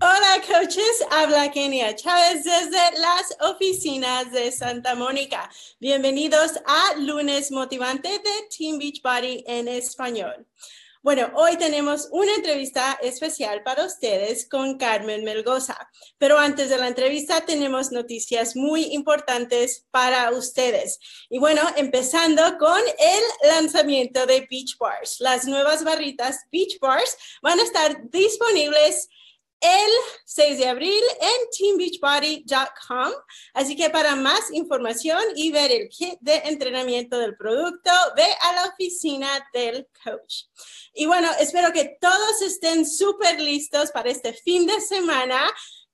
Hola coaches, habla Kenia Chávez desde las oficinas de Santa Mónica. Bienvenidos a Lunes Motivante de Team Beachbody en español. Bueno, hoy tenemos una entrevista especial para ustedes con Carmen Melgoza, pero antes de la entrevista tenemos noticias muy importantes para ustedes. Y bueno, empezando con el lanzamiento de Beach Bars. Las nuevas barritas Beach Bars van a estar disponibles el 6 de abril en teambeachbody.com. Así que para más información y ver el kit de entrenamiento del producto, ve a la oficina del coach. Y bueno, espero que todos estén súper listos para este fin de semana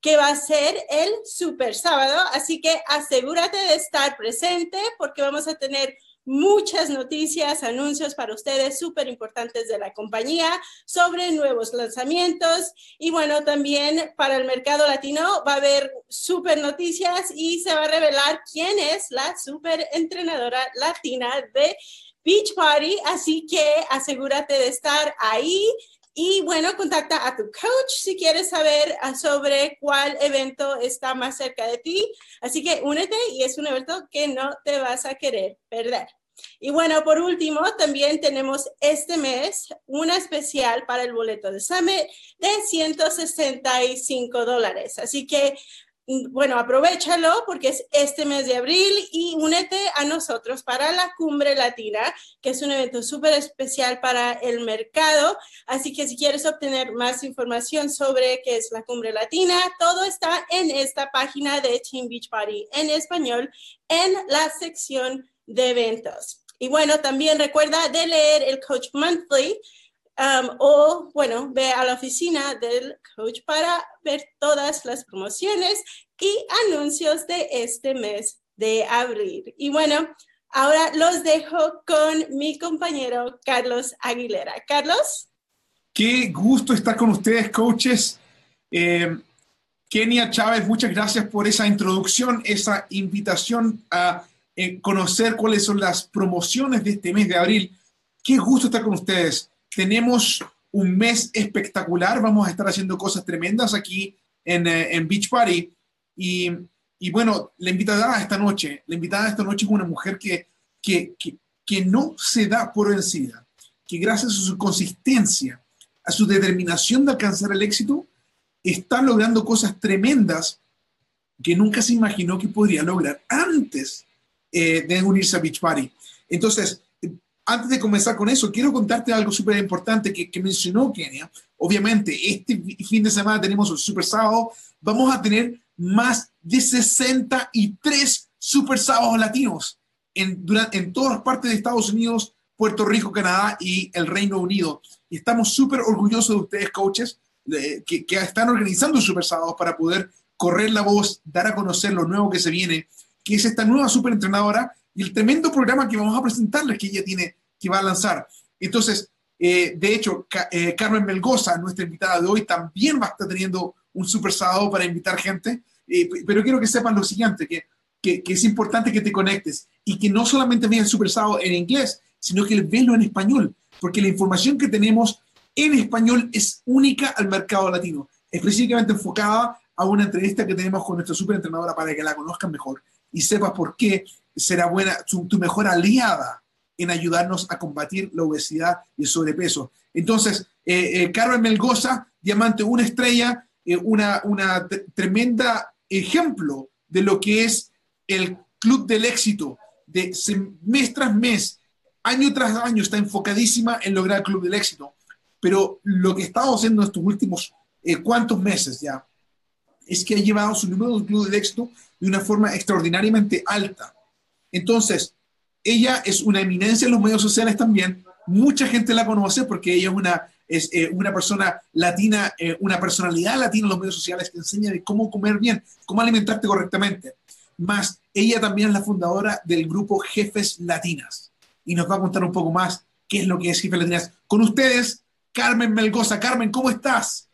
que va a ser el super sábado. Así que asegúrate de estar presente porque vamos a tener muchas noticias, anuncios para ustedes súper importantes de la compañía sobre nuevos lanzamientos. Y bueno, también para el mercado latino va a haber súper noticias y se va a revelar quién es la súper entrenadora latina de Beach Party. Así que asegúrate de estar ahí. Y bueno, contacta a tu coach si quieres saber ah, sobre cuál evento está más cerca de ti. Así que únete y es un evento que no te vas a querer perder. Y bueno, por último, también tenemos este mes una especial para el boleto de Summit de 165 dólares. Así que, mm, bueno, aprovechalo porque es este mes de abril y únete a nosotros para la Cumbre Latina, que es un evento súper especial para el mercado. Así que si quieres obtener más información sobre qué es la Cumbre Latina, todo está en esta página de Team Beach Party en español en la sección de eventos. Y bueno, también recuerda de leer el Coach Monthly um, o, bueno, ve a la oficina del coach para ver todas las promociones y anuncios de este mes de abril. Y bueno, ahora los dejo con mi compañero Carlos Aguilera. Carlos. Qué gusto estar con ustedes, coaches. Eh, Kenia Chávez, muchas gracias por esa introducción, esa invitación a conocer cuáles son las promociones de este mes de abril. Qué gusto estar con ustedes. Tenemos un mes espectacular. Vamos a estar haciendo cosas tremendas aquí en, eh, en Beach Party. Y, y, bueno, la invitada esta noche, la invitada esta noche es una mujer que, que, que, que no se da por vencida, que gracias a su consistencia, a su determinación de alcanzar el éxito, está logrando cosas tremendas que nunca se imaginó que podría lograr antes eh, de unirse a Beach Party. Entonces, antes de comenzar con eso, quiero contarte algo súper importante que, que, mencionó Kenia. Obviamente, este fin de semana tenemos un super sábado. Vamos a tener más de 63 super sábados latinos en, durante, en todas partes de Estados Unidos, Puerto Rico, Canadá y el Reino Unido. Y estamos súper orgullosos de ustedes, coaches, que, que, están organizando super sábados para poder correr la voz, dar a conocer lo nuevo que se viene que es esta nueva superentrenadora y el tremendo programa que vamos a presentarles que ella tiene, que va a lanzar. Entonces, eh, de hecho, eh, Carmen Melgoza, nuestra invitada de hoy, también va a estar teniendo un super sábado para invitar gente, eh, pero quiero que sepan lo siguiente, que, que, que, es importante que te conectes y que no solamente veas el super sábado en inglés, sino que velo en español, porque la información que tenemos en español es única al mercado latino, específicamente enfocada a una entrevista que tenemos con nuestra superentrenadora para que la conozcan mejor y sepas por qué será buena, tu, mejor aliada en ayudarnos a combatir la obesidad y el sobrepeso. Entonces, eh, eh, Carmen Melgoza, Diamante, una estrella, eh, una, una tremenda ejemplo de lo que es el club del éxito, de mes tras mes, año tras año, está enfocadísima en lograr el club del éxito. Pero lo que ha estado haciendo estos últimos cuantos meses ya, es que ha llevado su número de éxito de una forma extraordinariamente alta. Entonces, ella es una eminencia en los medios sociales también. Mucha gente la conoce porque ella es una, es, eh, una persona latina, eh, una personalidad latina en los medios sociales que enseña de cómo comer bien, cómo alimentarte correctamente. Más, ella también es la fundadora del grupo Jefes Latinas y nos va a contar un poco más qué es lo que es Jefes Latinas. Con ustedes, Carmen Melgoza. Carmen, ¿cómo estás?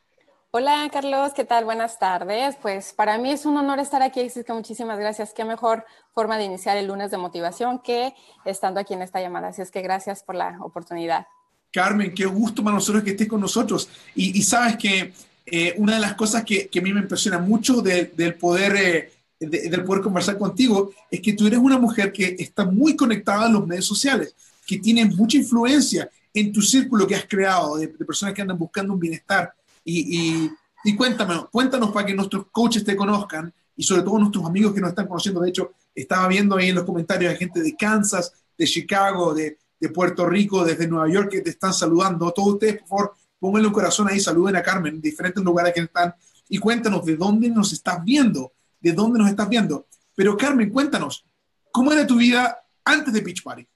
Hola Carlos, ¿qué tal? Buenas tardes. Pues para mí es un honor estar aquí, así que muchísimas gracias. Qué mejor forma de iniciar el lunes de motivación que estando aquí en esta llamada. Así es que gracias por la oportunidad. Carmen, qué gusto para nosotros que estés con nosotros. Y, sabes que eh, una de las cosas que, a mí me impresiona mucho del poder... Eh, del poder conversar contigo es que tú eres una mujer que está muy conectada a los medios sociales, que tiene mucha influencia en tu círculo que has creado de, personas que andan buscando un bienestar. Y, y, y cuéntame, cuéntanos para que nuestros coaches te conozcan y sobre todo nuestros amigos que nos están conociendo. De hecho, estaba viendo ahí en los comentarios a gente de Kansas, de Chicago, de, de Puerto Rico, desde Nueva York que te están saludando. Todos ustedes, por favor, pónganle un corazón ahí, saluden a Carmen, en diferentes lugares que están, y cuéntanos de dónde nos estás viendo, de dónde nos estás viendo. Pero Carmen, cuéntanos, ¿cómo era tu vida antes de Beach Party?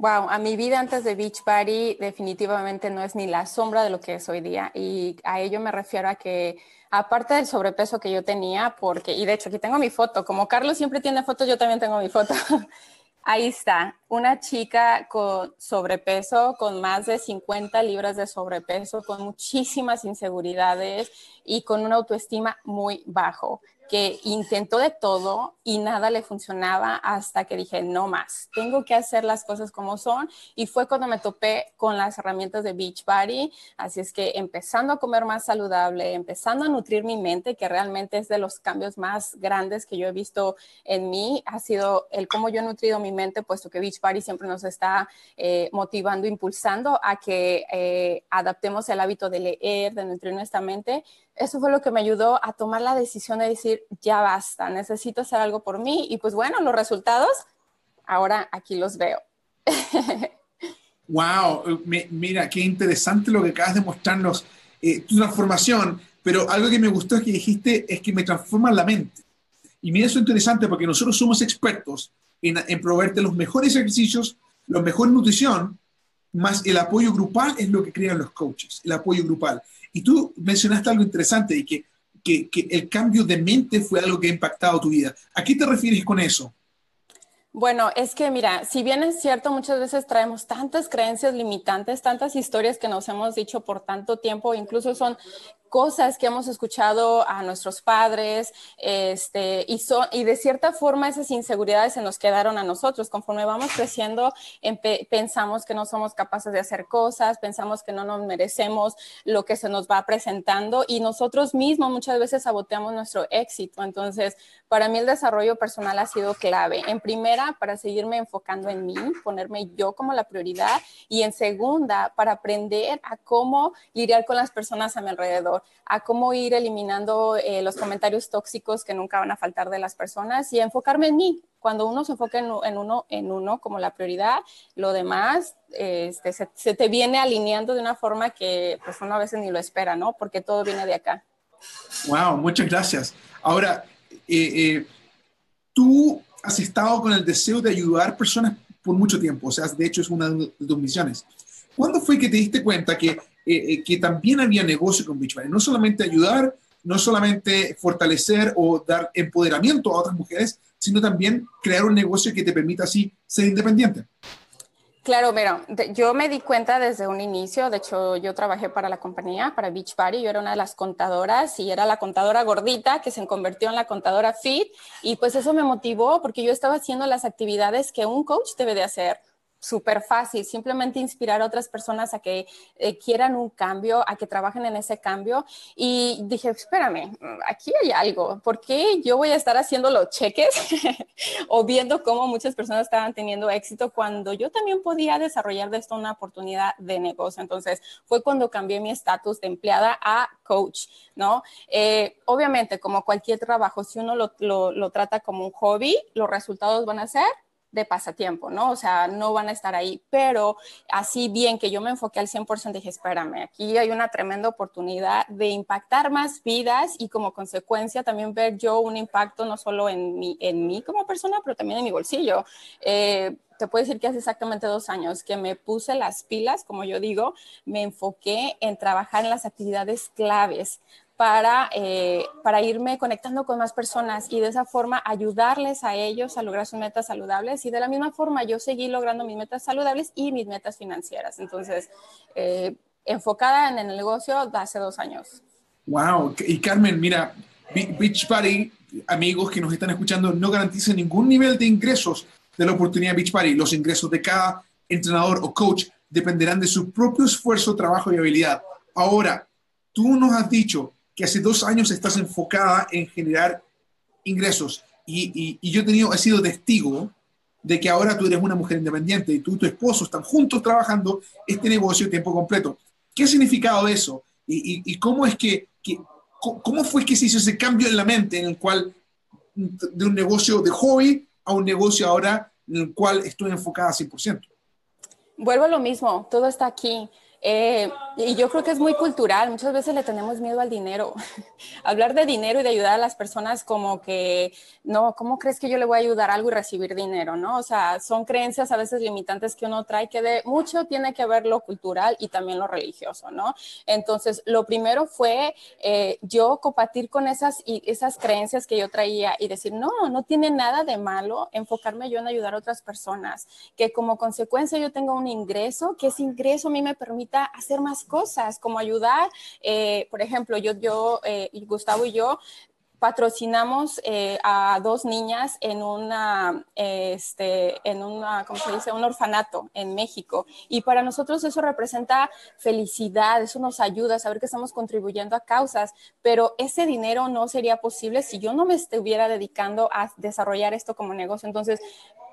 Wow, a mi vida antes de Beach Party definitivamente no es ni la sombra de lo que es hoy día. Y a ello me refiero a que, aparte del sobrepeso que yo tenía, porque, y de hecho aquí tengo mi foto, como Carlos siempre tiene fotos, yo también tengo mi foto. Ahí está, una chica con sobrepeso, con más de 50 libras de sobrepeso, con muchísimas inseguridades y con una autoestima muy bajo que intentó de todo y nada le funcionaba hasta que dije, no más, tengo que hacer las cosas como son. Y fue cuando me topé con las herramientas de Beachbody. Así es que empezando a comer más saludable, empezando a nutrir mi mente, que realmente es de los cambios más grandes que yo he visto en mí, ha sido el cómo yo he nutrido mi mente, puesto que Beachbody siempre nos está eh, motivando, impulsando a que eh, adaptemos el hábito de leer, de nutrir nuestra mente eso fue lo que me ayudó a tomar la decisión de decir, ya basta, necesito hacer algo por mí. Y pues bueno, los resultados, ahora aquí los veo. wow, mira, qué interesante lo que acabas de mostrarnos, eh, tu transformación, pero algo que me gustó es que dijiste es que me transforma la mente. Y mira, eso es interesante porque nosotros somos expertos en, en proveerte los mejores ejercicios, la mejor nutrición, más el apoyo grupal es lo que crean los coaches, el apoyo grupal. Y tú mencionaste algo interesante y que, que, que, el cambio de mente fue algo que ha impactado tu vida. ¿A qué te refieres con eso? Bueno, es que mira, si bien es cierto, muchas veces traemos tantas creencias limitantes, tantas historias que nos hemos dicho por tanto tiempo, incluso son cosas que hemos escuchado a nuestros padres, este, y, y de cierta forma esas inseguridades se nos quedaron a nosotros. Conforme vamos creciendo, pensamos que no somos capaces de hacer cosas, pensamos que no nos merecemos lo que se nos va presentando y nosotros mismos muchas veces saboteamos nuestro éxito. Entonces, para mí el desarrollo personal ha sido clave. En primera, para seguirme enfocando en mí, ponerme yo como la prioridad y en segunda, para aprender a cómo lidiar con las personas a mi alrededor a cómo ir eliminando eh, los comentarios tóxicos que nunca van a faltar de las personas y enfocarme en mí. Cuando uno se enfoca en, uno, en uno como la prioridad, lo demás este, se, te viene alineando de una forma que pues uno a veces ni lo espera, ¿no? Porque todo viene de acá. Wow, muchas gracias. Ahora, eh, eh, tú has estado con el deseo de ayudar personas por mucho tiempo, o sea, de hecho es una de tus misiones. ¿Cuándo fue que te diste cuenta que eh, eh, que también había negocio con Beachbody. No solamente ayudar, no solamente fortalecer o dar empoderamiento a otras mujeres, sino también crear un negocio que te permita así ser independiente. Claro, mira, yo me di cuenta desde un inicio, de hecho yo trabajé para la compañía, para Beachbody, yo era una de las contadoras y era la contadora gordita que se convirtió en la contadora fit y pues eso me motivó porque yo estaba haciendo las actividades que un coach debe de hacer súper fácil, simplemente inspirar a otras personas a que eh, quieran un cambio, a que trabajen en ese cambio. Y dije, espérame, aquí hay algo, ¿por qué yo voy a estar haciendo los cheques o viendo cómo muchas personas estaban teniendo éxito cuando yo también podía desarrollar de esto una oportunidad de negocio? Entonces fue cuando cambié mi estatus de empleada a coach, ¿no? Eh, obviamente, como cualquier trabajo, si uno lo, lo trata como un hobby, los resultados van a ser de pasatiempo, ¿no? O sea, no van a estar ahí, pero así bien que yo me enfoqué al 100%, dije, espérame, aquí hay una tremenda oportunidad de impactar más vidas y como consecuencia también ver yo un impacto no solo en mí, en mí como persona, pero también en mi bolsillo. Eh, te puedo decir que hace exactamente dos años que me puse las pilas, como yo digo, me enfoqué en trabajar en las actividades claves para, eh, para irme conectando con más personas y de esa forma ayudarles a ellos a lograr sus metas saludables y de la misma forma yo seguí logrando mis metas saludables y mis metas financieras. Entonces, eh, enfocada en el negocio de hace dos años. Wow, y Carmen, mira, Beach Party, amigos que nos están escuchando, no garantiza ningún nivel de ingresos de la oportunidad Beach Party. Los ingresos de cada entrenador o coach dependerán de su propio esfuerzo, trabajo y habilidad. Ahora, tú nos has dicho que hace dos años estás enfocada en generar ingresos y, yo he, sido testigo de que ahora tú eres una mujer independiente y tu esposo están juntos trabajando este negocio tiempo completo. ¿Qué ha significado eso? ¿Y, cómo es que, que, cómo fue que se hizo ese cambio en la mente en el cual de un negocio de hobby a un negocio ahora en el cual estoy enfocada 100%? Vuelvo a lo mismo, todo está aquí. Eh, y yo creo que es muy cultural, muchas veces le tenemos miedo al dinero. Hablar de dinero y de ayudar a las personas como que, no, ¿cómo crees que yo le voy a ayudar algo y recibir dinero? ¿no? O sea, son creencias a veces limitantes que uno trae que de mucho tiene que ver lo cultural y también lo religioso, ¿no? Entonces, lo primero fue eh, yo compartir con esas, y esas creencias que yo traía y decir, no, no tiene nada de malo enfocarme yo en ayudar a otras personas, que como consecuencia yo tengo un ingreso, que ese ingreso a mí me permite hacer más cosas, como ayudar. Eh, por ejemplo, yo, yo eh, Gustavo y yo patrocinamos eh, a dos niñas en una, este, en una, ¿cómo se dice? Un orfanato en México. Y para nosotros eso representa felicidad, eso nos ayuda a saber que estamos contribuyendo a causas, pero ese dinero no sería posible si yo no me estuviera dedicando a desarrollar esto como negocio. Entonces,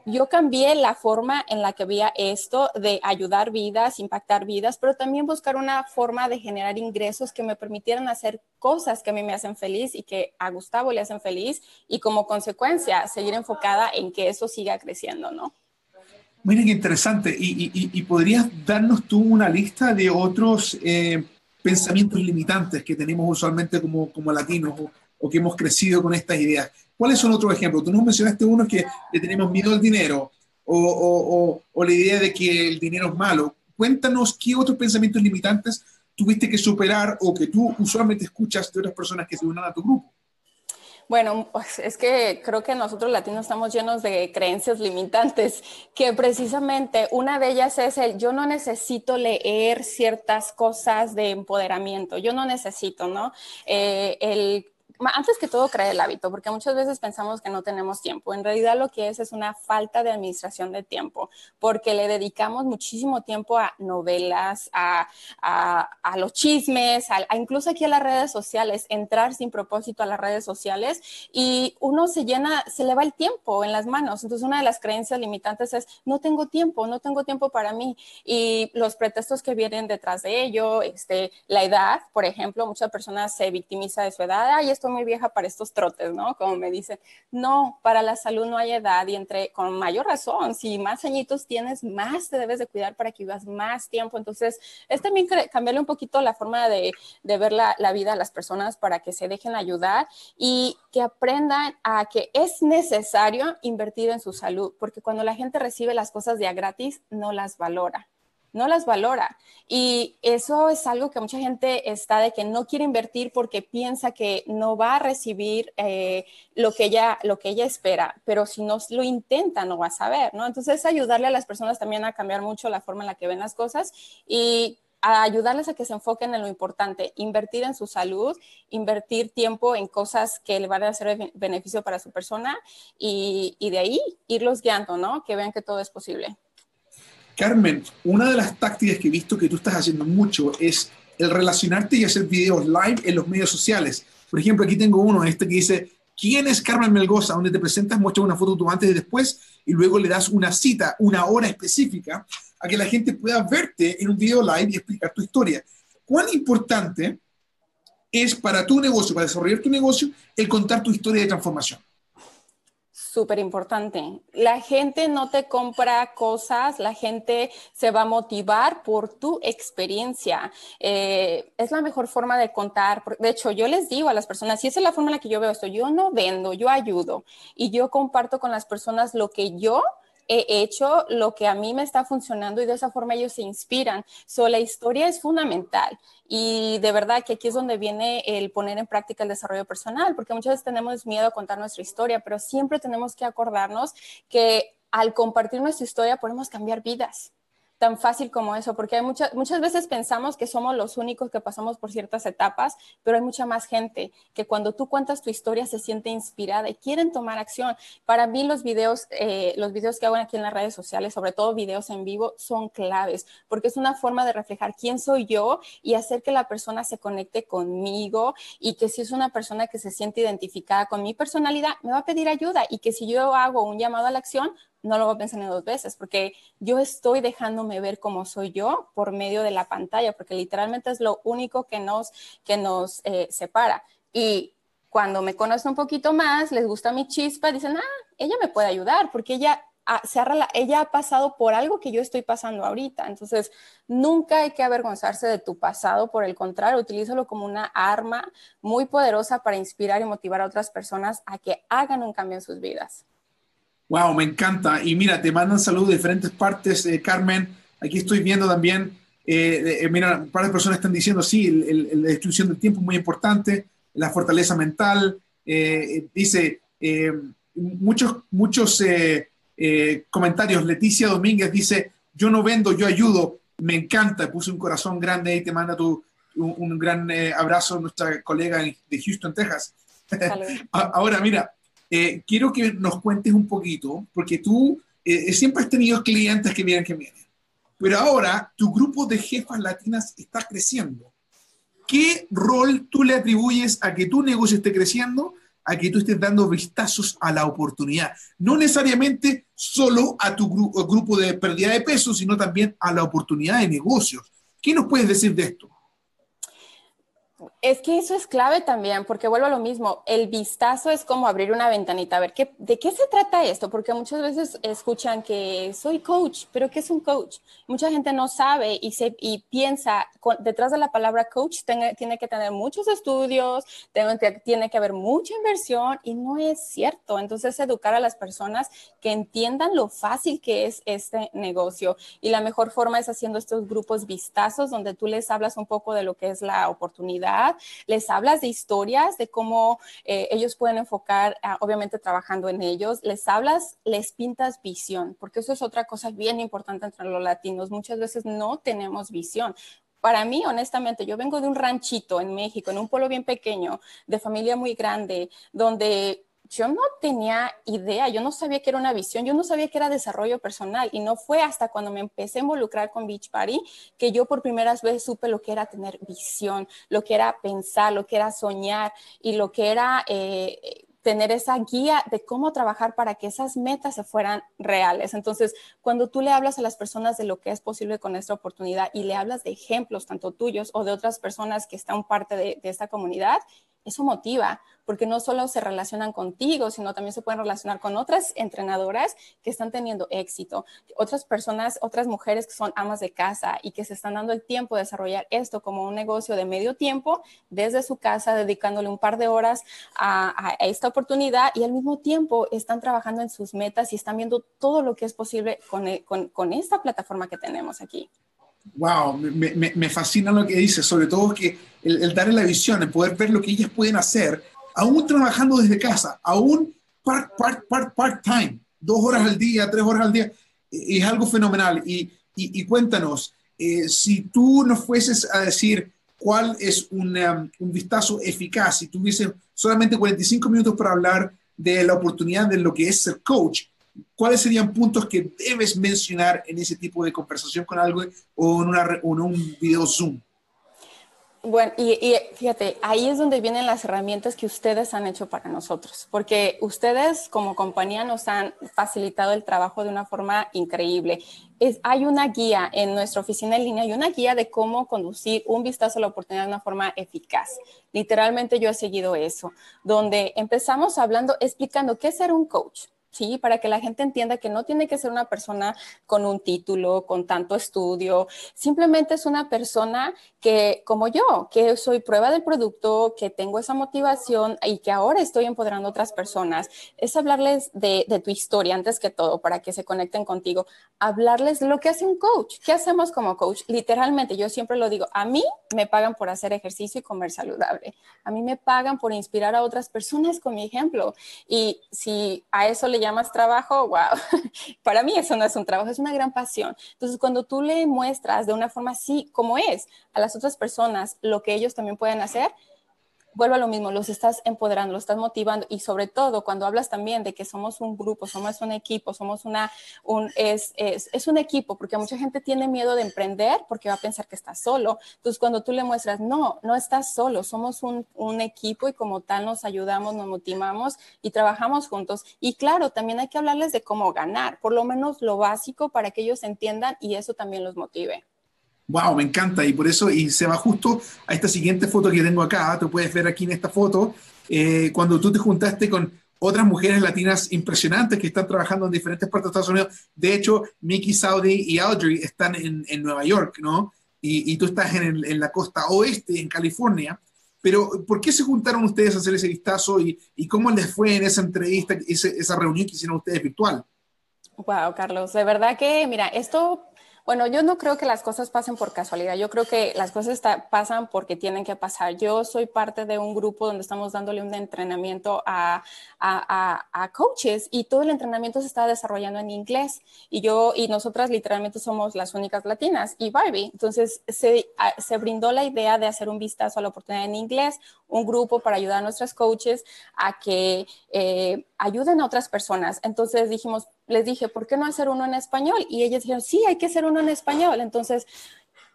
yo cambié la forma en la que veía esto de ayudar vidas, impactar vidas, pero también buscar una forma de generar ingresos que me permitieran hacer cosas que a mí me hacen feliz y que a Gustavo le hacen feliz y como consecuencia seguir enfocada en que eso siga creciendo, ¿no? Miren interesante. ¿Y, podrías darnos tú una lista de otros eh, pensamientos limitantes que tenemos usualmente como, como latinos o que hemos crecido con estas ideas? ¿Cuáles son otros ejemplos? Tú nos mencionaste uno que le tenemos miedo al dinero o, la idea de que el dinero es malo. Cuéntanos qué otros pensamientos limitantes tuviste que superar o que tú usualmente escuchas de otras personas que se unan a tu grupo. Bueno, pues, es que creo que nosotros latinos estamos llenos de creencias limitantes, que precisamente una de ellas es el yo no necesito leer ciertas cosas de empoderamiento, yo no necesito, ¿no? Eh, el antes que todo, crear el hábito, porque muchas veces pensamos que no tenemos tiempo. En realidad lo que es es una falta de administración de tiempo, porque le dedicamos muchísimo tiempo a novelas, a, los chismes, a, incluso aquí a las redes sociales, entrar sin propósito a las redes sociales y uno se llena, se le va el tiempo en las manos. Entonces una de las creencias limitantes es, no tengo tiempo, no tengo tiempo para mí. Y los pretextos que vienen detrás de ello, este, la edad, por ejemplo, muchas personas se victimizan de su edad, y esto muy vieja para estos trotes, ¿no? Como me dicen, no, para la salud no hay edad y entre, con mayor razón, si más añitos tienes, más te debes de cuidar para que vivas más tiempo. Entonces, es también cambiarle un poquito la forma de, ver la, la vida a las personas para que se dejen ayudar y que aprendan a que es necesario invertir en su salud, porque cuando la gente recibe las cosas de a gratis, no las valora no las valora. Y eso es algo que mucha gente está de que no quiere invertir porque piensa que no va a recibir eh, lo, que ella, lo que ella espera, pero si no lo intenta no va a saber, ¿no? Entonces ayudarle a las personas también a cambiar mucho la forma en la que ven las cosas y ayudarles a que se enfoquen en lo importante, invertir en su salud, invertir tiempo en cosas que le van a hacer beneficio para su persona y, y de ahí irlos guiando, ¿no? Que vean que todo es posible. Carmen, una de las tácticas que he visto que tú estás haciendo mucho es el relacionarte y hacer videos live en los medios sociales. Por ejemplo, aquí tengo uno, este que dice, ¿quién es Carmen Melgoza? Donde te presentas, muestras una foto tu antes y después y luego le das una cita, una hora específica a que la gente pueda verte en un video live y explicar tu historia. ¿Cuán importante es para tu negocio, para desarrollar tu negocio, el contar tu historia de transformación? Súper importante. La gente no te compra cosas, la gente se va a motivar por tu experiencia. Eh, es la mejor forma de contar. De hecho, yo les digo a las personas, si esa es la forma en la que yo veo esto, yo no vendo, yo ayudo y yo comparto con las personas lo que yo he hecho lo que a mí me está funcionando y de esa forma ellos se inspiran. So, la historia es fundamental y de verdad que aquí es donde viene el poner en práctica el desarrollo personal, porque muchas veces tenemos miedo a contar nuestra historia, pero siempre tenemos que acordarnos que al compartir nuestra historia podemos cambiar vidas tan fácil como eso, porque hay muchas, muchas veces pensamos que somos los únicos que pasamos por ciertas etapas, pero hay mucha más gente que cuando tú cuentas tu historia se siente inspirada y quieren tomar acción. Para mí los videos, eh, los videos que hago aquí en las redes sociales, sobre todo videos en vivo, son claves, porque es una forma de reflejar quién soy yo y hacer que la persona se conecte conmigo y que si es una persona que se siente identificada con mi personalidad, me va a pedir ayuda y que si yo hago un llamado a la acción, no lo voy en dos veces, porque yo estoy dejándome ver cómo soy yo por medio de la pantalla, porque literalmente es lo único que nos, que nos eh, separa. Y cuando me conocen un poquito más, les gusta mi chispa, dicen, ah, ella me puede ayudar, porque ella se ella ha pasado por algo que yo estoy pasando ahorita. Entonces, nunca hay que avergonzarse de tu pasado, por el contrario, utilízalo como una arma muy poderosa para inspirar y motivar a otras personas a que hagan un cambio en sus vidas. Wow, me encanta. Y mira, te mandan saludos de diferentes partes, eh, Carmen. Aquí estoy viendo también, eh, eh, mira, un par de personas están diciendo, sí, la destrucción del tiempo es muy importante, la fortaleza mental. dice, muchos, muchos comentarios. Leticia Domínguez dice, yo no vendo, yo ayudo. Me encanta, puse un corazón grande y te manda tu, un, gran abrazo a nuestra colega de Houston, Texas. Ahora, mira, eh, quiero que nos cuentes un poquito, porque tú eh, siempre has tenido clientes que vienen, que vienen, pero ahora tu grupo de jefas latinas está creciendo. ¿Qué rol tú le atribuyes a que tu negocio esté creciendo, a que tú estés dando vistazos a la oportunidad? No necesariamente solo a tu grupo de pérdida de peso, sino también a la oportunidad de negocios. ¿Qué nos puedes decir de esto? Es que eso es clave también, porque vuelvo a lo mismo, el vistazo es como abrir una ventanita, a ver, ¿qué, ¿de qué se trata esto? Porque muchas veces escuchan que soy coach, pero ¿qué es un coach? Mucha gente no sabe y, se, y piensa, detrás de la palabra coach tiene, tiene que tener muchos estudios, tiene, tiene que haber mucha inversión y no es cierto. Entonces, educar a las personas que entiendan lo fácil que es este negocio. Y la mejor forma es haciendo estos grupos vistazos donde tú les hablas un poco de lo que es la oportunidad les hablas de historias, de cómo eh, ellos pueden enfocar, ah, obviamente trabajando en ellos, les hablas, les pintas visión, porque eso es otra cosa bien importante entre los latinos. Muchas veces no tenemos visión para mí, honestamente, yo vengo de un ranchito en México, en un pueblo bien pequeño, de familia muy grande, donde yo no tenía idea, yo no sabía que era una visión, yo no sabía que era desarrollo personal y no fue hasta cuando me empecé a involucrar con Beach Party que yo por primera vez supe lo que era tener visión, lo que era pensar, lo que era soñar y lo que era eh, tener esa guía de cómo trabajar para que esas metas se fueran reales. Entonces, cuando tú le hablas a las personas de lo que es posible con esta oportunidad y le hablas de ejemplos, tanto tuyos o de otras personas que están parte de, de esta comunidad, eso motiva, porque no solo se relacionan contigo, sino también se pueden relacionar con otras entrenadoras que están teniendo éxito, otras personas, otras mujeres que son amas de casa y que se están dando el tiempo de desarrollar esto como un negocio de medio tiempo desde su casa, dedicándole un par de horas a, esta oportunidad y al mismo tiempo están trabajando en sus metas y están viendo todo lo que es posible con, esta plataforma que tenemos aquí. Wow, me, fascina lo que dices, sobre todo que el, el darle la visión, el poder ver lo que ellas pueden hacer, aún trabajando desde casa, aún part, part, part, part time, dos horas al día, tres horas al día, es algo fenomenal. Y, cuéntanos, eh, si tú nos fueses a decir cuál es un, um, vistazo eficaz, si tuviese solamente 45 minutos para hablar de la oportunidad de lo que es ser coach, ¿cuáles serían puntos que debes mencionar en ese tipo de conversación con algo o en, una, o en un video Zoom? Bueno, y, fíjate, ahí es donde vienen las herramientas que ustedes han hecho para nosotros, porque ustedes como compañía nos han facilitado el trabajo de una forma increíble. Es, hay una guía en nuestra oficina en línea, hay una guía de cómo conducir un vistazo a la oportunidad de una forma eficaz. Literalmente yo he seguido eso, donde empezamos hablando, explicando qué es ser un coach, ¿sí? Para que la gente entienda que no tiene que ser una persona con un título, con tanto estudio, simplemente es una persona que, como yo, que soy prueba del producto, que tengo esa motivación y que ahora estoy empoderando a otras personas. Es hablarles de, tu historia antes que todo, para que se conecten contigo. Hablarles de lo que hace un coach. ¿Qué hacemos como coach? Literalmente, yo siempre lo digo, a mí me pagan por hacer ejercicio y comer saludable. A mí me pagan por inspirar a otras personas con mi ejemplo. Y si a eso le le llamas trabajo, wow, para mí eso no es un trabajo, es una gran pasión. Entonces, cuando tú le muestras de una forma así como es a las otras personas lo que ellos también pueden hacer, vuelvo a lo mismo, los estás empoderando, los estás motivando y sobre todo cuando hablas también de que somos un grupo, somos un equipo, somos una, un, es, es, es, un equipo, porque mucha gente tiene miedo de emprender porque va a pensar que está solo. Entonces, cuando tú le muestras, no, no estás solo, somos un, un equipo y como tal nos ayudamos, nos motivamos y trabajamos juntos. Y claro, también hay que hablarles de cómo ganar, por lo menos lo básico para que ellos entiendan y eso también los motive. Wow, me encanta. Y por eso, y se va justo a esta siguiente foto que tengo acá. Tú puedes ver aquí en esta foto, eh, cuando tú te juntaste con otras mujeres latinas impresionantes que están trabajando en diferentes partes de Estados Unidos. De hecho, Mickey Saudi y Audrey están en, en Nueva York, ¿no? Y, y tú estás en, en, la costa oeste, en California. Pero, ¿por qué se juntaron ustedes a hacer ese vistazo y, y cómo les fue en esa entrevista, esa, esa reunión que hicieron ustedes virtual? Wow, Carlos, de verdad que, mira, esto bueno, yo no creo que las cosas pasen por casualidad. Yo creo que las cosas pasan porque tienen que pasar. Yo soy parte de un grupo donde estamos dándole un entrenamiento a, a, a, coaches y todo el entrenamiento se está desarrollando en inglés. Y yo y nosotras literalmente somos las únicas latinas y Barbie. Entonces se, se brindó la idea de hacer un vistazo a la oportunidad en inglés, un grupo para ayudar a nuestras coaches a que eh, ayuden a otras personas. Entonces dijimos, les dije, ¿por qué no hacer uno en español? Y ellos dijeron, sí, hay que hacer uno en español. Entonces,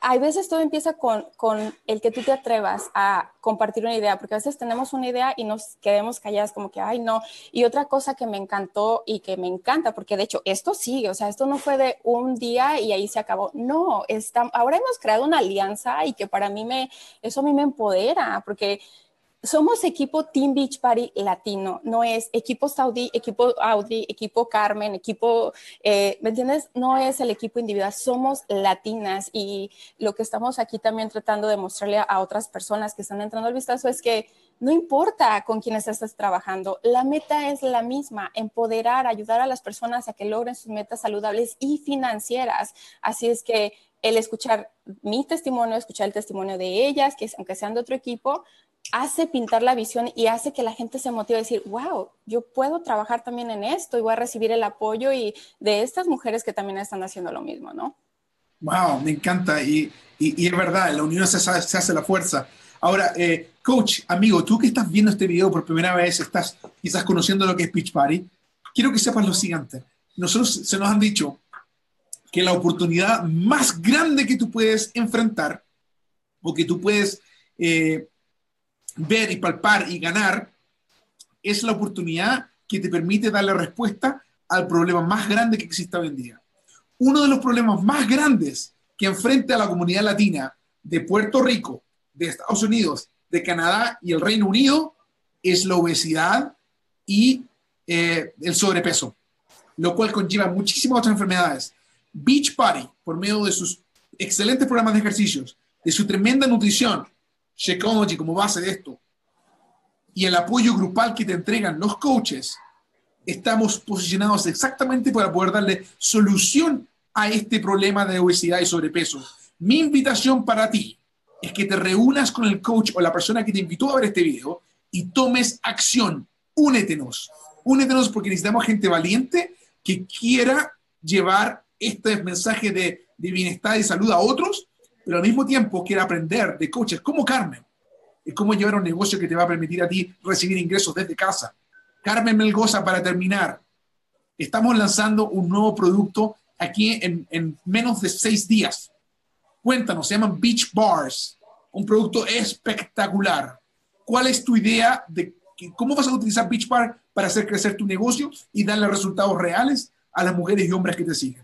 hay veces todo empieza con, con, el que tú te atrevas a compartir una idea, porque a veces tenemos una idea y nos quedemos calladas como que, ay, no. Y otra cosa que me encantó y que me encanta, porque de hecho esto sigue, o sea, esto no fue de un día y ahí se acabó. No, está, ahora hemos creado una alianza y que para mí me, eso a mí me empodera, porque somos equipo Team Beach Party latino, no es equipo Saudi, equipo Audi, equipo Carmen, equipo, eh, ¿me entiendes? No es el equipo individual, somos latinas y lo que estamos aquí también tratando de mostrarle a, otras personas que están entrando al vistazo es que no importa con quiénes estás trabajando, la meta es la misma, empoderar, ayudar a las personas a que logren sus metas saludables y financieras. Así es que el escuchar mi testimonio, escuchar el testimonio de ellas, que aunque sean de otro equipo, hace pintar la visión y hace que la gente se motive a decir, wow, yo puedo trabajar también en esto y voy a recibir el apoyo y de estas mujeres que también están haciendo lo mismo, ¿no? Wow, me encanta y, y, es verdad, la unión se, se hace la fuerza. Ahora, eh, coach, amigo, tú que estás viendo este video por primera vez, estás quizás conociendo lo que es Pitch Party, quiero que sepas lo siguiente. Nosotros se nos han dicho que la oportunidad más grande que tú puedes enfrentar o que tú puedes eh, ver y palpar y ganar es la oportunidad que te permite darle respuesta al problema más grande que existe hoy en día. Uno de los problemas más grandes que enfrenta la comunidad latina de Puerto Rico, de Estados Unidos, de Canadá y el Reino Unido es la obesidad y eh, el sobrepeso, lo cual conlleva muchísimas otras enfermedades. Beach Party, por medio de sus excelentes programas de ejercicios, de su tremenda nutrición, Shakeology como base de esto, y el apoyo grupal que te entregan los coaches, estamos posicionados exactamente para poder darle solución a este problema de obesidad y sobrepeso. Mi invitación para ti es que te reúnas con el coach o la persona que te invitó a ver este video y tomes acción. Únetenos. Únetenos porque necesitamos gente valiente que quiera llevar este mensaje de, de bienestar y salud a otros, pero al mismo tiempo quiere aprender de coaches como Carmen, es cómo llevar un negocio que te va a permitir a ti recibir ingresos desde casa. Carmen Melgoza, para terminar, estamos lanzando un nuevo producto aquí en, en menos de seis días. Cuéntanos, se llaman Beach Bars, un producto espectacular. ¿Cuál es tu idea de cómo vas a utilizar Beach Bar para hacer crecer tu negocio y darle resultados reales a las mujeres y hombres que te siguen?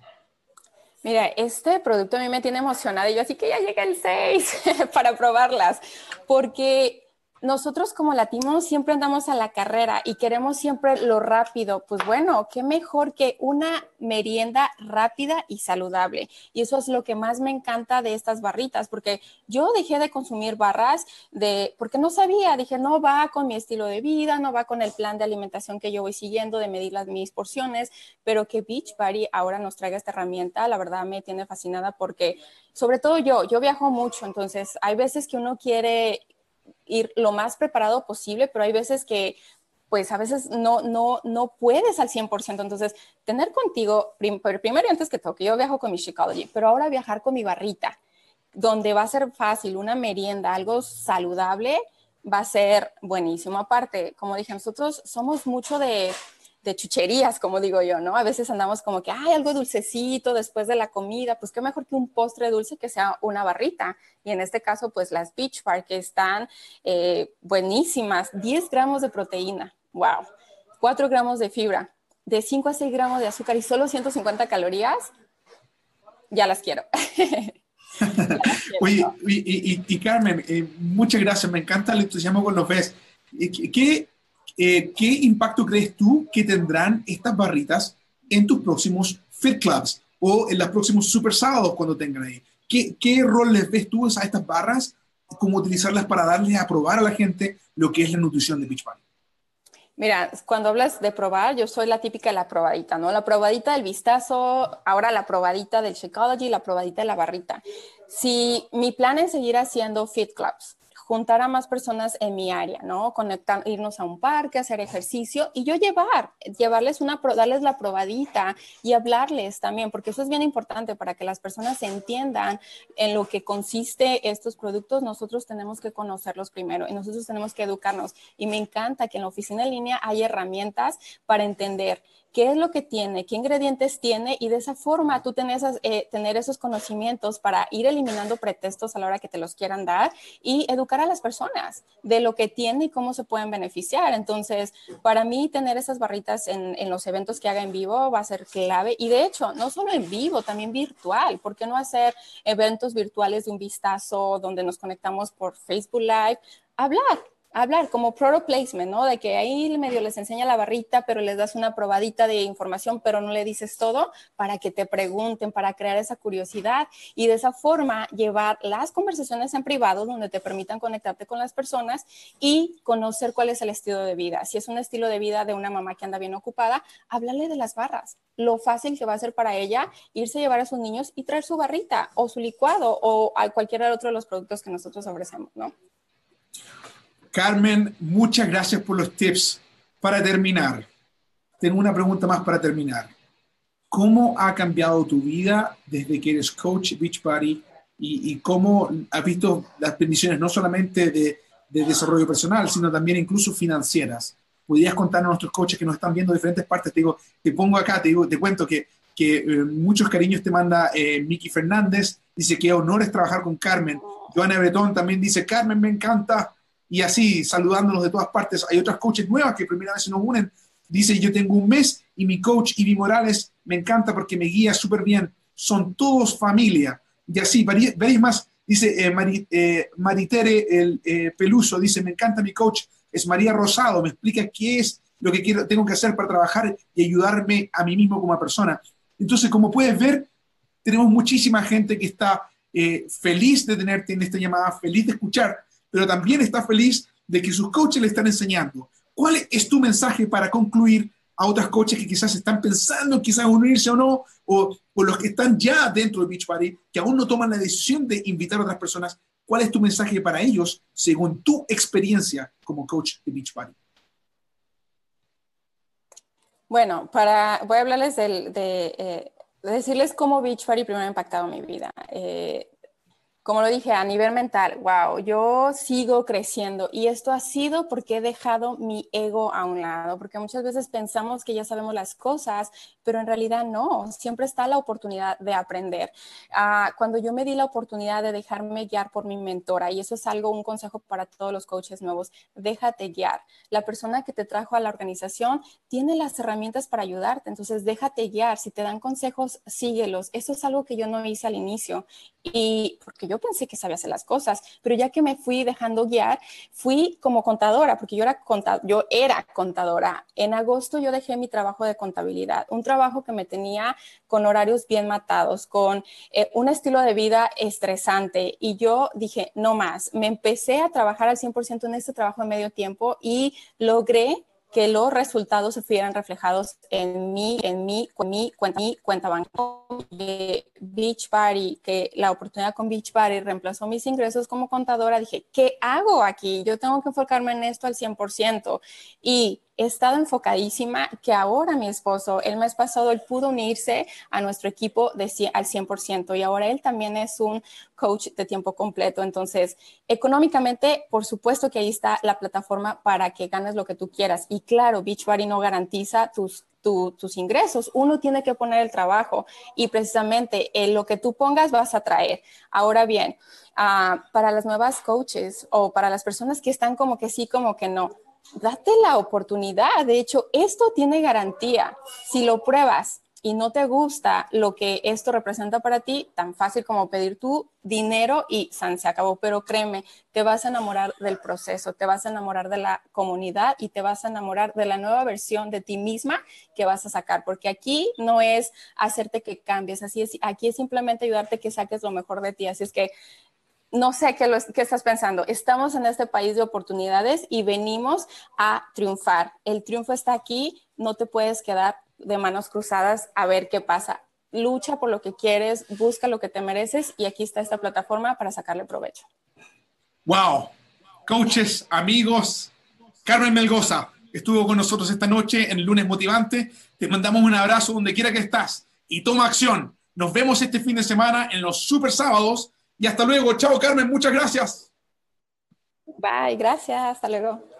Mira, este producto a mí me tiene emocionada y yo así que ya llega el 6 para probarlas, porque nosotros como latinos siempre andamos a la carrera y queremos siempre lo rápido. Pues bueno, qué mejor que una merienda rápida y saludable. Y eso es lo que más me encanta de estas barritas, porque yo dejé de consumir barras de, porque no sabía, dije, no va con mi estilo de vida, no va con el plan de alimentación que yo voy siguiendo de medir las mis porciones, pero que Beach Party ahora nos traiga esta herramienta, la verdad me tiene fascinada porque sobre todo yo, yo viajo mucho, entonces hay veces que uno quiere ir lo más preparado posible, pero hay veces que pues a veces no, no, no puedes al 100%. Entonces, tener contigo, primero y antes que todo, que yo viajo con mi Shakeology, pero ahora viajar con mi barrita, donde va a ser fácil, una merienda, algo saludable, va a ser buenísimo. Aparte, como dije, nosotros somos mucho de de chucherías, como digo yo, ¿no? A veces andamos como que, hay algo dulcecito después de la comida, pues qué mejor que un postre dulce que sea una barrita. Y en este caso, pues las Beach Bar, que están eh, buenísimas, 10 gramos de proteína, wow, 4 gramos de fibra, de 5 a 6 gramos de azúcar y solo 150 calorías, ya las quiero. Oye, y, Carmen, eh, muchas gracias, me encanta el entusiasmo con los ves. ¿Qué, eh, ¿qué impacto crees tú que tendrán estas barritas en tus próximos Fit Clubs o en los próximos Super Sábados cuando tengan ahí? ¿Qué, qué rol les ves tú a estas barras? ¿Cómo utilizarlas para darle a probar a la gente lo que es la nutrición de Beachbody? Mira, cuando hablas de probar, yo soy la típica la probadita, ¿no? La probadita del vistazo, ahora la probadita del Shakeology, la probadita de la barrita. Si mi plan es seguir haciendo fit clubs, juntar a más personas en mi área, ¿no? Conectar, irnos a un parque, hacer ejercicio y yo llevar, llevarles una, darles la probadita y hablarles también, porque eso es bien importante para que las personas entiendan en lo que consiste estos productos. Nosotros tenemos que conocerlos primero y nosotros tenemos que educarnos. Y me encanta que en la oficina en línea hay herramientas para entender qué es lo que tiene, qué ingredientes tiene y de esa forma tú tenés, eh, tener esos conocimientos para ir eliminando pretextos a la hora que te los quieran dar y educar a las personas de lo que tiene y cómo se pueden beneficiar. Entonces, para mí tener esas barritas en, en los eventos que haga en vivo va a ser clave y de hecho, no solo en vivo, también virtual. ¿Por qué no hacer eventos virtuales de un vistazo donde nos conectamos por Facebook Live? Hablar, hablar como product placement, ¿no? De que ahí medio les enseña la barrita, pero les das una probadita de información, pero no le dices todo para que te pregunten, para crear esa curiosidad y de esa forma llevar las conversaciones en privado donde te permitan conectarte con las personas y conocer cuál es el estilo de vida. Si es un estilo de vida de una mamá que anda bien ocupada, háblale de las barras, lo fácil que va a ser para ella irse a llevar a sus niños y traer su barrita o su licuado o a cualquier otro de los productos que nosotros ofrecemos, ¿no? Carmen, muchas gracias por los tips. Para terminar, tengo una pregunta más para terminar. ¿Cómo ha cambiado tu vida desde que eres coach Beachbody y, y cómo has visto las bendiciones no solamente de, desarrollo personal, sino también incluso financieras? ¿Podrías contarnos a nuestros coaches que nos están viendo diferentes partes? Te digo, te pongo acá, te, digo, te cuento que, que eh, muchos cariños te manda eh, Miki Fernández, dice que honor es trabajar con Carmen. Joana Bretón también dice, Carmen, me encanta y así saludándonos de todas partes. Hay otras coaches nuevas que primera vez se nos unen. Dice, yo tengo un mes y mi coach Ivy Morales me encanta porque me guía súper bien. Son todos familia. Y así, veréis más. Dice eh, eh, Maritere el eh, Peluso, dice, me encanta mi coach, es María Rosado, me explica qué es lo que quiero, tengo que hacer para trabajar y ayudarme a mí mismo como persona. Entonces, como puedes ver, tenemos muchísima gente que está feliz de tenerte en esta llamada, feliz de escuchar pero también está feliz de que sus coaches le están enseñando. ¿Cuál es tu mensaje para concluir a otras coaches que quizás están pensando quizás unirse o no, o, o los que están ya dentro de Beachbody, que aún no toman la decisión de invitar a otras personas? ¿Cuál es tu mensaje para ellos según tu experiencia como coach de Beachbody? Bueno, para, voy a hablarles de, eh, decirles cómo Beachbody primero ha impactado mi vida. Eh, como lo dije, a nivel mental, wow, yo sigo creciendo y esto ha sido porque he dejado mi ego a un lado, porque muchas veces pensamos que ya sabemos las cosas, pero en realidad no, siempre está la oportunidad de aprender. Ah, cuando yo me di la oportunidad de dejarme guiar por mi mentora, y eso es algo, un consejo para todos los coaches nuevos, déjate guiar. La persona que te trajo a la organización tiene las herramientas para ayudarte, entonces déjate guiar. Si te dan consejos, síguelos. Eso es algo que yo no hice al inicio y porque yo pensé que sabía hacer las cosas, pero ya que me fui dejando guiar, fui como contadora, porque yo era, yo era contadora. En agosto yo dejé mi trabajo de contabilidad, un trabajo que me tenía con horarios bien matados, con eh, un estilo de vida estresante y yo dije, no más, me empecé a trabajar al 100% en este trabajo de medio tiempo y logré que los resultados se fueran reflejados en mi, en mi, en mi cuenta, mi cuenta bancaria. Beach Party, que la oportunidad con Beach Party reemplazó mis ingresos como contadora, dije, ¿qué hago aquí? Yo tengo que enfocarme en esto al 100%. Y he estado enfocadísima que ahora mi esposo, el mes pasado, él pudo unirse a nuestro equipo de, al 100% y ahora él también es un coach de tiempo completo. Entonces, económicamente, por supuesto que ahí está la plataforma para que ganes lo que tú quieras. Y claro, Beachbody no garantiza tus tus ingresos. Uno tiene que poner el trabajo y precisamente en lo que tú pongas vas a traer. Ahora bien, ah, para las nuevas coaches o para las personas que están como que sí, como que no, date la oportunidad. De hecho, esto tiene garantía. Si lo pruebas y no te gusta lo que esto representa para ti, tan fácil como pedir tu dinero y se acabó. Pero créeme, te vas a enamorar del proceso, te vas a enamorar de la comunidad y te vas a enamorar de la nueva versión de ti misma que vas a sacar, porque aquí no es hacerte que cambies, así es, aquí es simplemente ayudarte que saques lo mejor de ti. Así es que no sé qué, qué, estás pensando. Estamos en este país de oportunidades y venimos a triunfar. El triunfo está aquí, no te puedes quedar de manos cruzadas a ver qué pasa. Lucha por lo que quieres, busca lo que te mereces y aquí está esta plataforma para sacarle provecho. Wow, coaches, amigos, Carmen Melgoza estuvo con nosotros esta noche en el lunes motivante. Te mandamos un abrazo donde quiera que estás y toma acción. Nos vemos este fin de semana en los super sábados y hasta luego. Chao, Carmen. Muchas gracias. Bye. Gracias. Hasta luego.